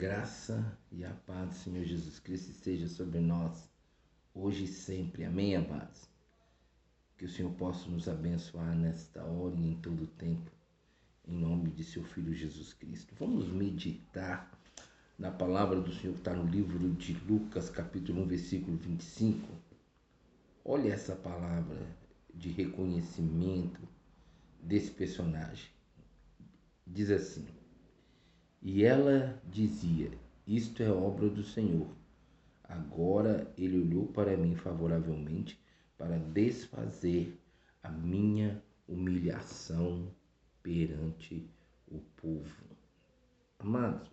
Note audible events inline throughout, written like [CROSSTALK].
graça e a paz do Senhor Jesus Cristo esteja sobre nós, hoje e sempre. Amém, amados? Que o Senhor possa nos abençoar nesta hora e em todo o tempo, em nome de seu Filho Jesus Cristo. Vamos meditar na palavra do Senhor que está no livro de Lucas, capítulo 1, versículo 25. Olha essa palavra de reconhecimento desse personagem. Diz assim e ela dizia: Isto é obra do Senhor. Agora ele olhou para mim favoravelmente para desfazer a minha humilhação perante o povo. Amados,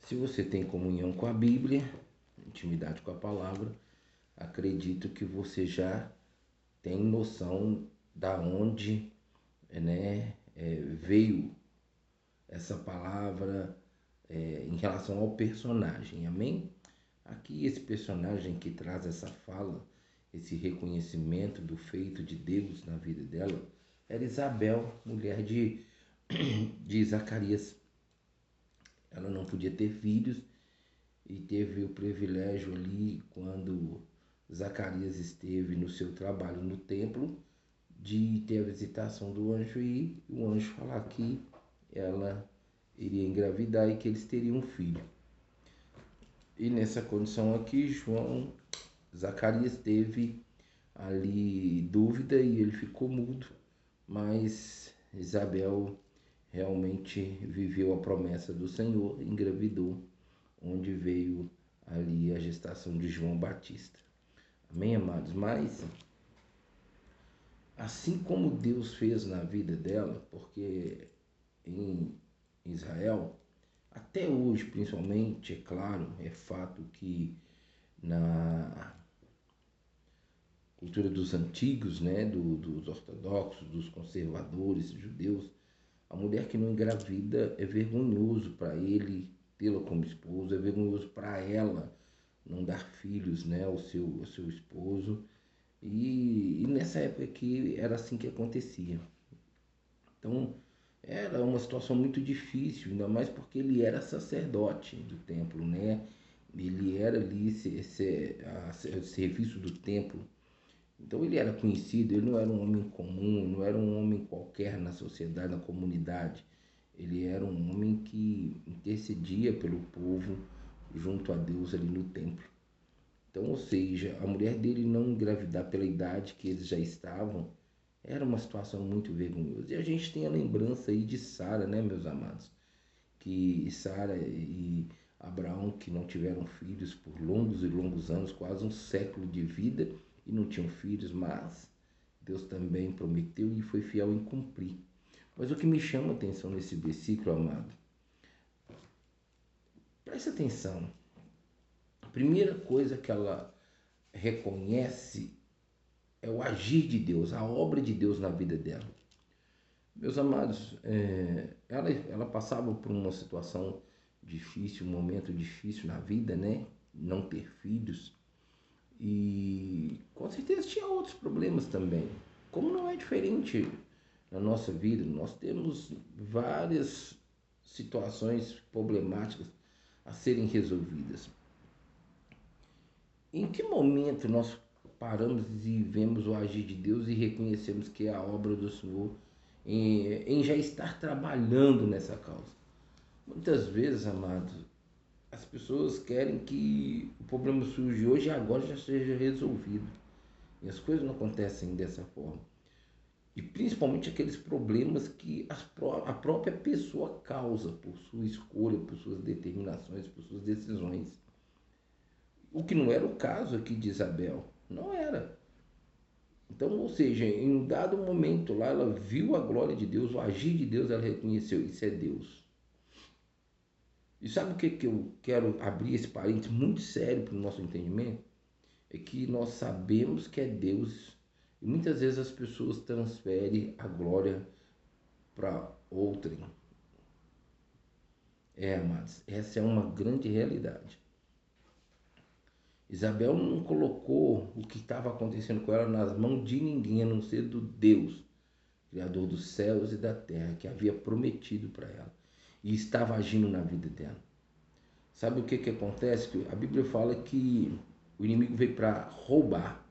se você tem comunhão com a Bíblia, intimidade com a palavra, acredito que você já tem noção da onde né, é, veio essa palavra é, em relação ao personagem, amém? Aqui esse personagem que traz essa fala, esse reconhecimento do feito de Deus na vida dela, era Isabel, mulher de, [CLEARS THROAT] de Zacarias. Ela não podia ter filhos e teve o privilégio ali, quando Zacarias esteve no seu trabalho no templo, de ter a visitação do anjo e o anjo falar que ela iria engravidar e que eles teriam um filho. E nessa condição aqui, João, Zacarias teve ali dúvida e ele ficou mudo, mas Isabel realmente viveu a promessa do Senhor, engravidou, onde veio ali a gestação de João Batista. Amém, amados? Mas assim como Deus fez na vida dela, porque em Israel, até hoje principalmente, é claro, é fato que na cultura dos antigos, né, do, dos ortodoxos, dos conservadores, judeus, a mulher que não engravida é vergonhoso para ele tê-la como esposo, é vergonhoso para ela não dar filhos né, ao, seu, ao seu esposo. E, e nessa época que era assim que acontecia. Então, era uma situação muito difícil, ainda mais porque ele era sacerdote do templo, né? Ele era ali esse, esse, a, serviço do templo. Então ele era conhecido, ele não era um homem comum, não era um homem qualquer na sociedade, na comunidade. Ele era um homem que intercedia pelo povo junto a Deus ali no templo. Então, ou seja, a mulher dele não engravidar pela idade que eles já estavam, era uma situação muito vergonhosa. E a gente tem a lembrança aí de Sara, né, meus amados? Que Sara e Abraão, que não tiveram filhos por longos e longos anos, quase um século de vida, e não tinham filhos, mas Deus também prometeu e foi fiel em cumprir. Mas o que me chama a atenção nesse versículo, amado, preste atenção. A primeira coisa que ela reconhece é o agir de Deus, a obra de Deus na vida dela. Meus amados, é, ela, ela passava por uma situação difícil, um momento difícil na vida, né? Não ter filhos. E com certeza tinha outros problemas também. Como não é diferente na nossa vida, nós temos várias situações problemáticas a serem resolvidas. Em que momento nós paramos e vemos o agir de Deus e reconhecemos que é a obra do Senhor em, em já estar trabalhando nessa causa. Muitas vezes, amados, as pessoas querem que o problema surge hoje e agora já seja resolvido. E as coisas não acontecem dessa forma. E principalmente aqueles problemas que a própria pessoa causa por sua escolha, por suas determinações, por suas decisões. O que não era o caso aqui de Isabel. Não era. Então, ou seja, em um dado momento lá, ela viu a glória de Deus, o agir de Deus, ela reconheceu: isso é Deus. E sabe o que, que eu quero abrir esse parênteses muito sério para o nosso entendimento? É que nós sabemos que é Deus e muitas vezes as pessoas transferem a glória para outrem. É, amados, essa é uma grande realidade. Isabel não colocou o que estava acontecendo com ela nas mãos de ninguém, a não ser do Deus, Criador dos céus e da terra, que havia prometido para ela. e estava agindo na vida dela. Sabe o que, que acontece? A Bíblia fala que o inimigo veio para roubar.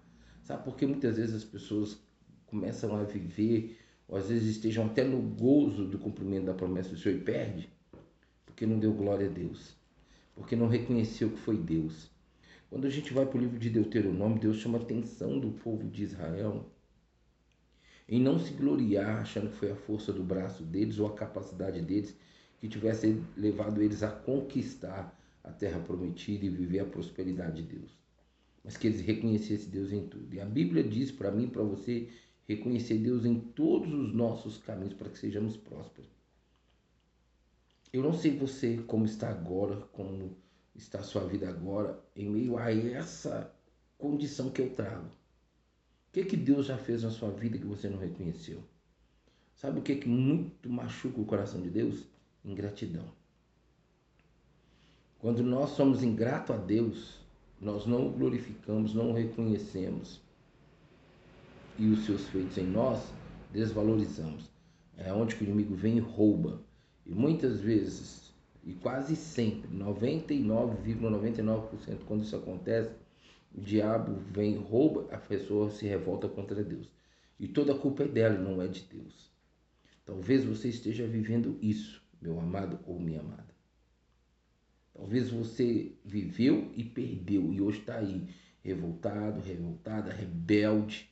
Sabe por que muitas vezes as pessoas começam a viver, ou às vezes estejam até no gozo do cumprimento da promessa do Senhor e perde? Porque não deu glória a Deus. Porque não reconheceu que foi Deus. Quando a gente vai para o livro de Deuteronômio, Deus chama a atenção do povo de Israel em não se gloriar achando que foi a força do braço deles ou a capacidade deles que tivesse levado eles a conquistar a terra prometida e viver a prosperidade de Deus. Mas que eles reconhecessem Deus em tudo. E a Bíblia diz para mim para você reconhecer Deus em todos os nossos caminhos para que sejamos prósperos. Eu não sei você como está agora, como está a sua vida agora, em meio a essa condição que eu trago. O que, que Deus já fez na sua vida que você não reconheceu? Sabe o que, que muito machuca o coração de Deus? ingratidão. Quando nós somos ingratos a Deus, nós não o glorificamos, não o reconhecemos. E os seus feitos em nós desvalorizamos. É onde o inimigo vem e rouba. E muitas vezes, e quase sempre, 99,99%, ,99%, quando isso acontece, o diabo vem rouba, a pessoa se revolta contra Deus. E toda a culpa é dela não é de Deus. Talvez você esteja vivendo isso meu amado ou minha amada. Talvez você viveu e perdeu e hoje está aí, revoltado, revoltada, rebelde,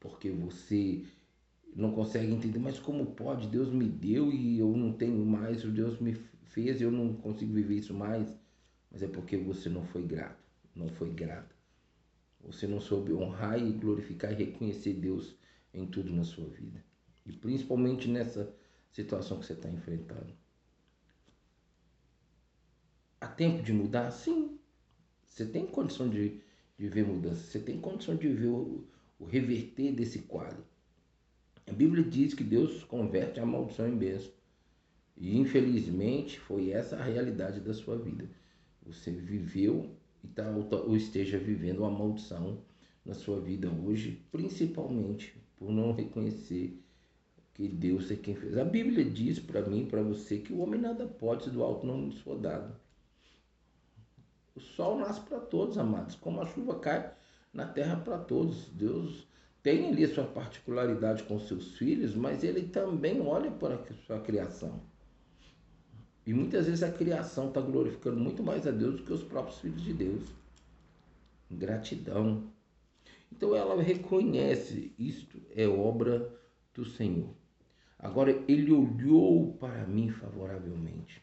porque você não consegue entender, mas como pode? Deus me deu e eu não tenho mais, o Deus me fez e eu não consigo viver isso mais. Mas é porque você não foi grato, não foi grata. Você não soube honrar e glorificar e reconhecer Deus em tudo na sua vida. E principalmente nessa situação que você está enfrentando. Há tempo de mudar? Sim. Você tem condição de, de ver mudança, você tem condição de ver o, o reverter desse quadro. A Bíblia diz que Deus converte a maldição em bênção. E infelizmente foi essa a realidade da sua vida. Você viveu e tá, ou esteja vivendo uma maldição na sua vida hoje, principalmente por não reconhecer que Deus é quem fez. A Bíblia diz para mim para você que o homem nada pode se do alto não lhe for dado. O sol nasce para todos, amados, como a chuva cai na terra para todos. Deus tem ali sua particularidade com seus filhos, mas ele também olha para a sua criação. E muitas vezes a criação está glorificando muito mais a Deus do que os próprios filhos de Deus. Gratidão. Então ela reconhece isto é obra do Senhor. Agora ele olhou para mim favoravelmente.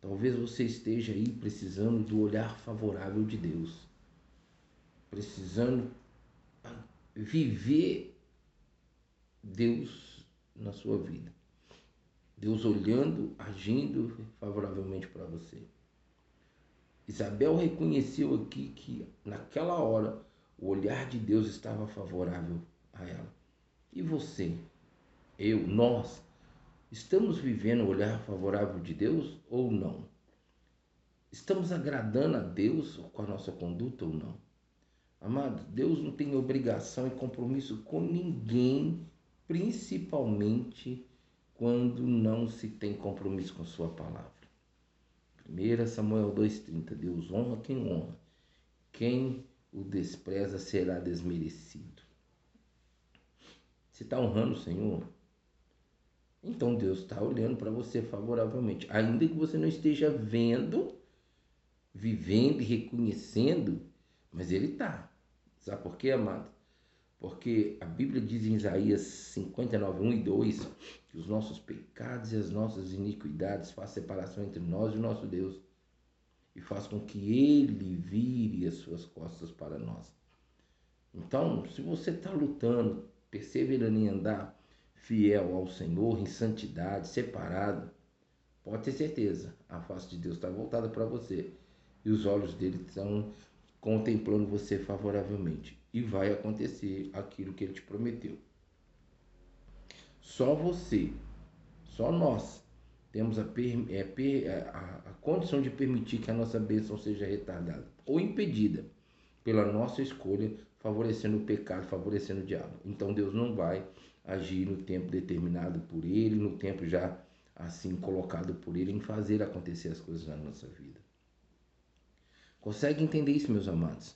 Talvez você esteja aí precisando do olhar favorável de Deus, precisando viver Deus na sua vida. Deus olhando, agindo favoravelmente para você. Isabel reconheceu aqui que naquela hora o olhar de Deus estava favorável a ela. E você? eu, nós, estamos vivendo o olhar favorável de Deus ou não? Estamos agradando a Deus com a nossa conduta ou não? Amado, Deus não tem obrigação e compromisso com ninguém, principalmente quando não se tem compromisso com Sua palavra. 1 Samuel 2,30: Deus honra quem honra, quem o despreza será desmerecido. Se está honrando o Senhor, então Deus está olhando para você favoravelmente, ainda que você não esteja vendo, vivendo e reconhecendo, mas Ele está. Sabe por quê, amado? Porque a Bíblia diz em Isaías 59, 1 e 2 que os nossos pecados e as nossas iniquidades fazem separação entre nós e o nosso Deus e faz com que Ele vire as suas costas para nós. Então, se você está lutando, perseverando em andar fiel ao Senhor, em santidade, separado, pode ter certeza, a face de Deus está voltada para você e os olhos dele estão contemplando você favoravelmente. E vai acontecer aquilo que ele te prometeu. Só você, só nós, temos a, é, a, a condição de permitir que a nossa bênção seja retardada ou impedida pela nossa escolha, favorecendo o pecado, favorecendo o diabo. Então Deus não vai agir no tempo determinado por Ele, no tempo já assim colocado por Ele, em fazer acontecer as coisas na nossa vida. Consegue entender isso, meus amados?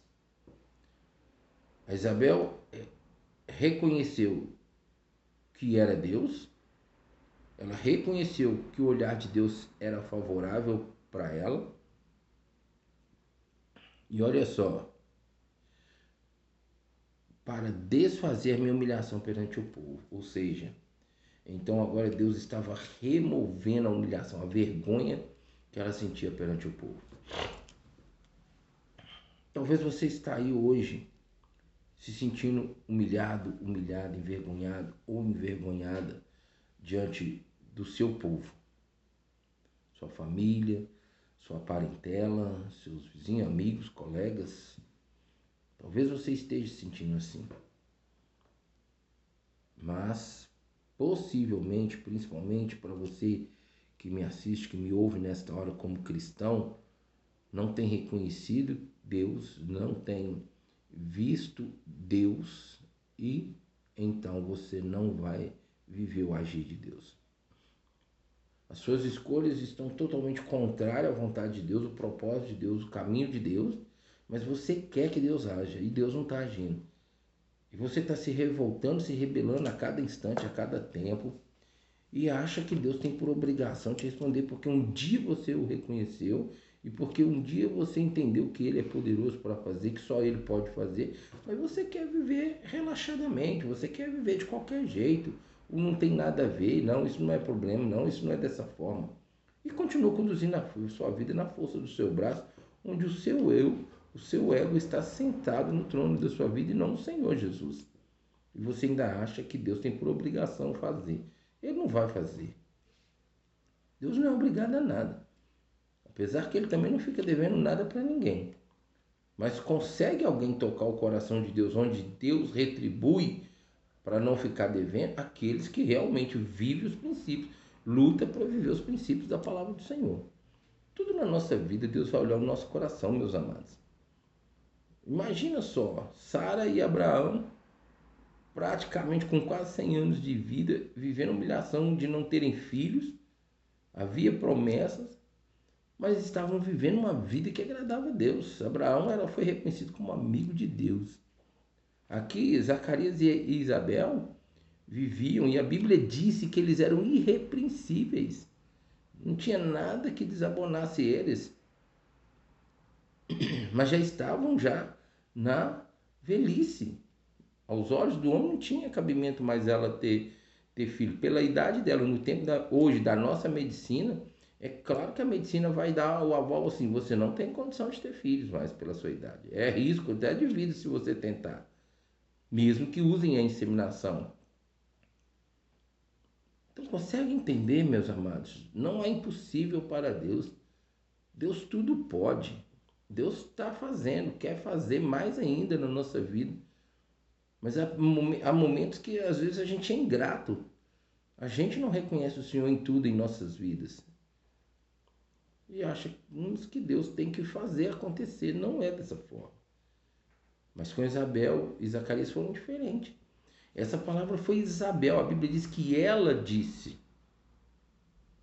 A Isabel é, reconheceu que era Deus, ela reconheceu que o olhar de Deus era favorável para ela. E olha só, para desfazer minha humilhação perante o povo, ou seja, então agora Deus estava removendo a humilhação, a vergonha que ela sentia perante o povo. Talvez você está aí hoje se sentindo humilhado, humilhado, envergonhado ou envergonhada diante do seu povo, sua família, sua parentela, seus vizinhos, amigos, colegas. Talvez você esteja se sentindo assim. Mas, possivelmente, principalmente para você que me assiste, que me ouve nesta hora como cristão, não tem reconhecido Deus, não tem visto Deus e então você não vai viver o agir de Deus. As suas escolhas estão totalmente contrárias à vontade de Deus, o propósito de Deus, o caminho de Deus, mas você quer que Deus haja e Deus não está agindo. E você está se revoltando, se rebelando a cada instante, a cada tempo, e acha que Deus tem por obrigação te responder porque um dia você o reconheceu e porque um dia você entendeu que Ele é poderoso para fazer, que só Ele pode fazer, mas você quer viver relaxadamente, você quer viver de qualquer jeito, não tem nada a ver, não, isso não é problema, não, isso não é dessa forma. E continua conduzindo a sua vida na força do seu braço, onde o seu eu, o seu ego está sentado no trono da sua vida e não o Senhor Jesus. E você ainda acha que Deus tem por obrigação fazer. Ele não vai fazer. Deus não é obrigado a nada. Apesar que ele também não fica devendo nada para ninguém. Mas consegue alguém tocar o coração de Deus, onde Deus retribui para não ficar devendo aqueles que realmente vivem os princípios, luta para viver os princípios da palavra do Senhor. Tudo na nossa vida, Deus vai olhar o nosso coração, meus amados. Imagina só, Sara e Abraão, praticamente com quase 100 anos de vida, vivendo humilhação de não terem filhos, havia promessas, mas estavam vivendo uma vida que agradava a Deus. Abraão era, foi reconhecido como amigo de Deus. Aqui, Zacarias e Isabel viviam, e a Bíblia disse que eles eram irrepreensíveis. Não tinha nada que desabonasse eles. [CLEARS THROAT] Mas já estavam já na velhice. Aos olhos do homem não tinha cabimento mais ela ter, ter filho. Pela idade dela, no tempo da, hoje da nossa medicina, é claro que a medicina vai dar o aval assim, você não tem condição de ter filhos mais pela sua idade. É risco até de vida se você tentar. Mesmo que usem a inseminação. Então consegue entender, meus amados? Não é impossível para Deus. Deus tudo pode. Deus está fazendo, quer fazer mais ainda na nossa vida. Mas há momentos que às vezes a gente é ingrato. A gente não reconhece o Senhor em tudo em nossas vidas e acha que Deus tem que fazer acontecer. Não é dessa forma. Mas com Isabel e Zacarias foram diferentes. Essa palavra foi Isabel. A Bíblia diz que ela disse.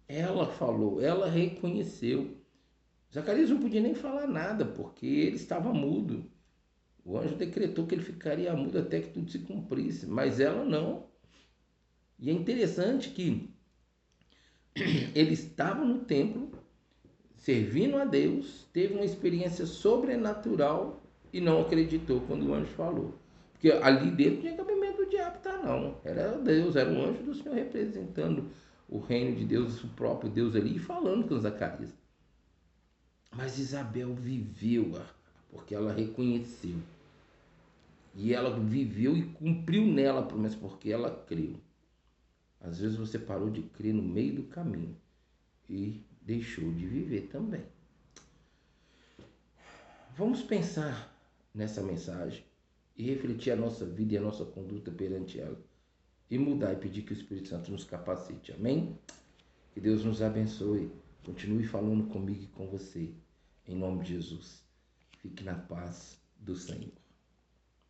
Ela falou, ela reconheceu. Zacarias não podia nem falar nada, porque ele estava mudo. O anjo decretou que ele ficaria mudo até que tudo se cumprisse, mas ela não. E é interessante que [CLEARS THROAT] ele estava no templo, servindo a Deus, teve uma experiência sobrenatural e não acreditou quando o anjo falou. Porque ali dentro não tinha cabimento do diabo tá, não. Era Deus, era o anjo do Senhor representando o reino de Deus, o próprio Deus ali, e falando com Zacarias. Mas Isabel viveu, porque ela reconheceu. E ela viveu e cumpriu nela a promessa, porque ela creu. Às vezes você parou de crer no meio do caminho e deixou de viver também. Vamos pensar nessa mensagem e refletir a nossa vida e a nossa conduta perante ela e mudar e pedir que o Espírito Santo nos capacite. Amém? Que Deus nos abençoe. Continue falando comigo e com você. Em nome de Jesus. Fique na paz do Senhor.